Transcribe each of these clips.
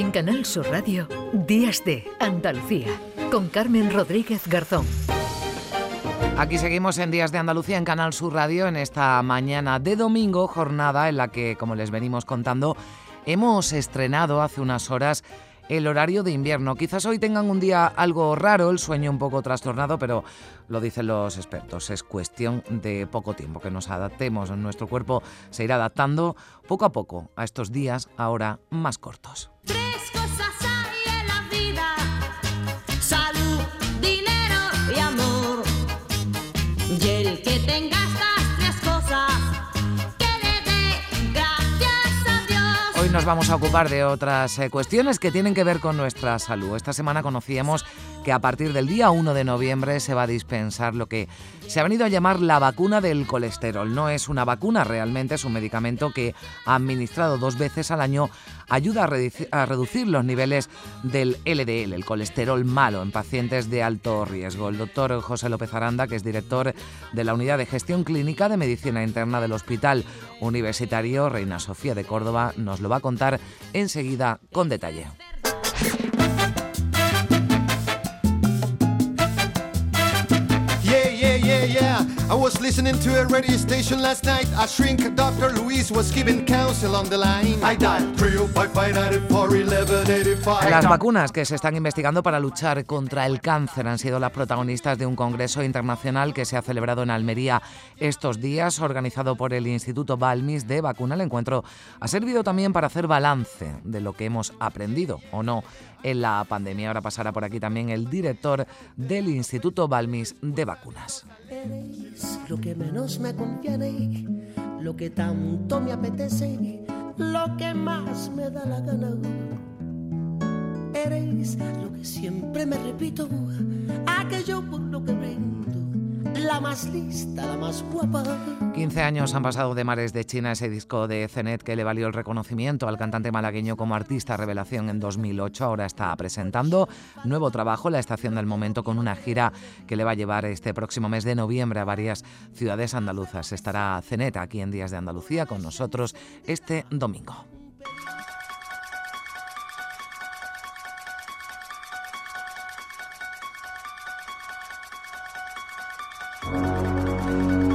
En Canal Sur Radio, Días de Andalucía, con Carmen Rodríguez Garzón. Aquí seguimos en Días de Andalucía en Canal Sur Radio en esta mañana de domingo, jornada en la que, como les venimos contando, hemos estrenado hace unas horas el horario de invierno. Quizás hoy tengan un día algo raro, el sueño un poco trastornado, pero lo dicen los expertos, es cuestión de poco tiempo que nos adaptemos. Nuestro cuerpo se irá adaptando poco a poco a estos días ahora más cortos. Nos vamos a ocupar de otras eh, cuestiones que tienen que ver con nuestra salud. Esta semana conocíamos que a partir del día 1 de noviembre se va a dispensar lo que se ha venido a llamar la vacuna del colesterol. No es una vacuna realmente, es un medicamento que administrado dos veces al año ayuda a, reducir los niveles del LDL, el colesterol malo, en pacientes de alto riesgo. El doctor José López Aranda, que es director de la Unidad de Gestión Clínica de Medicina Interna del Hospital Universitario Reina Sofía de Córdoba, nos lo va a contar enseguida con detalle. was listening to a radio station last night. A shrink Dr. Louise was giving counsel on the line. I dialed 305 Las vacunas que se están investigando para luchar contra el cáncer han sido las protagonistas de un congreso internacional que se ha celebrado en Almería estos días, organizado por el Instituto Balmis de Vacuna. El encuentro ha servido también para hacer balance de lo que hemos aprendido o no en la pandemia. Ahora pasará por aquí también el director del Instituto Balmis de Vacunas. lo que menos me conviene, lo que tanto me apetece, lo que más me da la gana. Eres lo que siempre me repito, aquello por lo que brindo la más lista, la más guapa. 15 años han pasado de Mares de China, ese disco de Zenet que le valió el reconocimiento al cantante malagueño como artista revelación en 2008. Ahora está presentando nuevo trabajo, La Estación del Momento, con una gira que le va a llevar este próximo mes de noviembre a varias ciudades andaluzas. Estará Zenet aquí en Días de Andalucía con nosotros este domingo.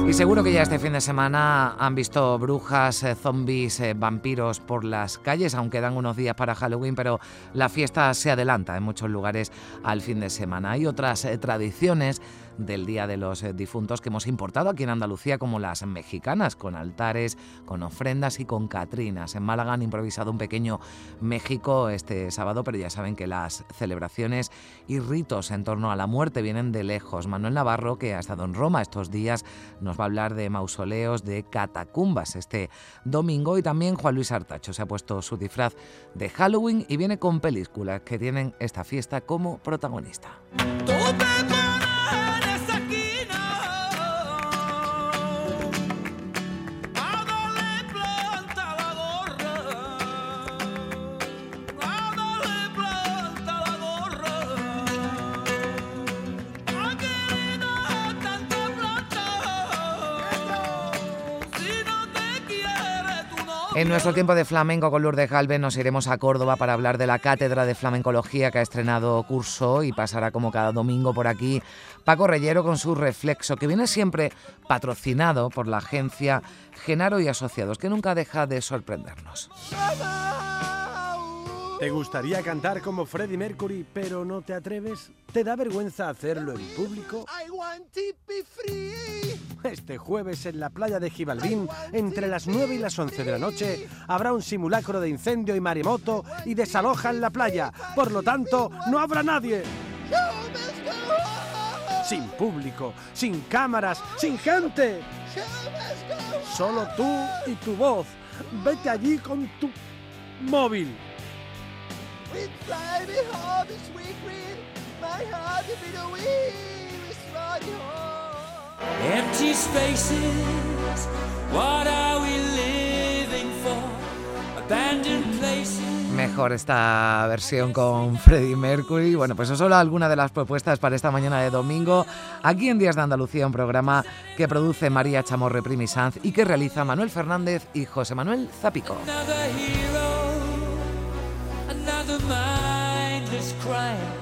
Y seguro que ya este fin de semana han visto brujas, eh, zombies, eh, vampiros por las calles, aunque dan unos días para Halloween, pero la fiesta se adelanta en muchos lugares al fin de semana. Hay otras eh, tradiciones del Día de los eh, Difuntos que hemos importado aquí en Andalucía, como las mexicanas, con altares, con ofrendas y con catrinas. En Málaga han improvisado un pequeño México este sábado, pero ya saben que las celebraciones y ritos en torno a la muerte vienen de lejos. Manuel Navarro, que ha estado en Roma estos días, nos va a hablar de mausoleos, de catacumbas este domingo y también Juan Luis Artacho se ha puesto su disfraz de Halloween y viene con películas que tienen esta fiesta como protagonista. En nuestro tiempo de flamenco con Lourdes Galvez nos iremos a Córdoba para hablar de la Cátedra de Flamencología que ha estrenado curso y pasará como cada domingo por aquí Paco Reyero con su Reflexo, que viene siempre patrocinado por la agencia Genaro y Asociados, que nunca deja de sorprendernos. ¿Te gustaría cantar como Freddie Mercury, pero no te atreves? ¿Te da vergüenza hacerlo en público? Este jueves en la playa de Gibaldín, entre las 9 y las 11 de la noche, habrá un simulacro de incendio y maremoto y desalojan la playa. Por lo tanto, no habrá nadie. Sin público, sin cámaras, sin gente. Solo tú y tu voz. Vete allí con tu móvil. Mejor esta versión con Freddie Mercury. Bueno, pues eso solo algunas de las propuestas para esta mañana de domingo, aquí en Días de Andalucía, un programa que produce María Chamorre Primisanz y que realiza Manuel Fernández y José Manuel Zapico. the mindless crime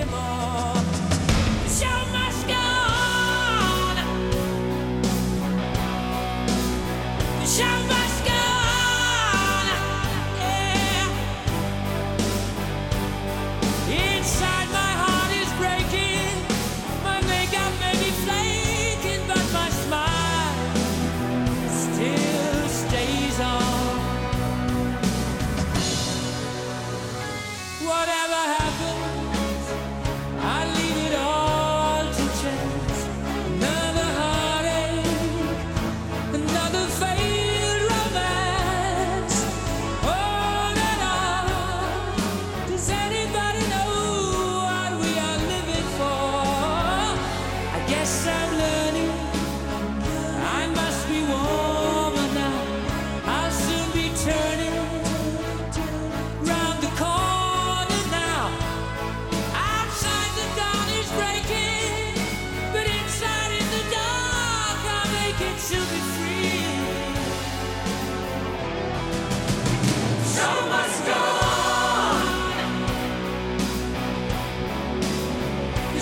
anymore?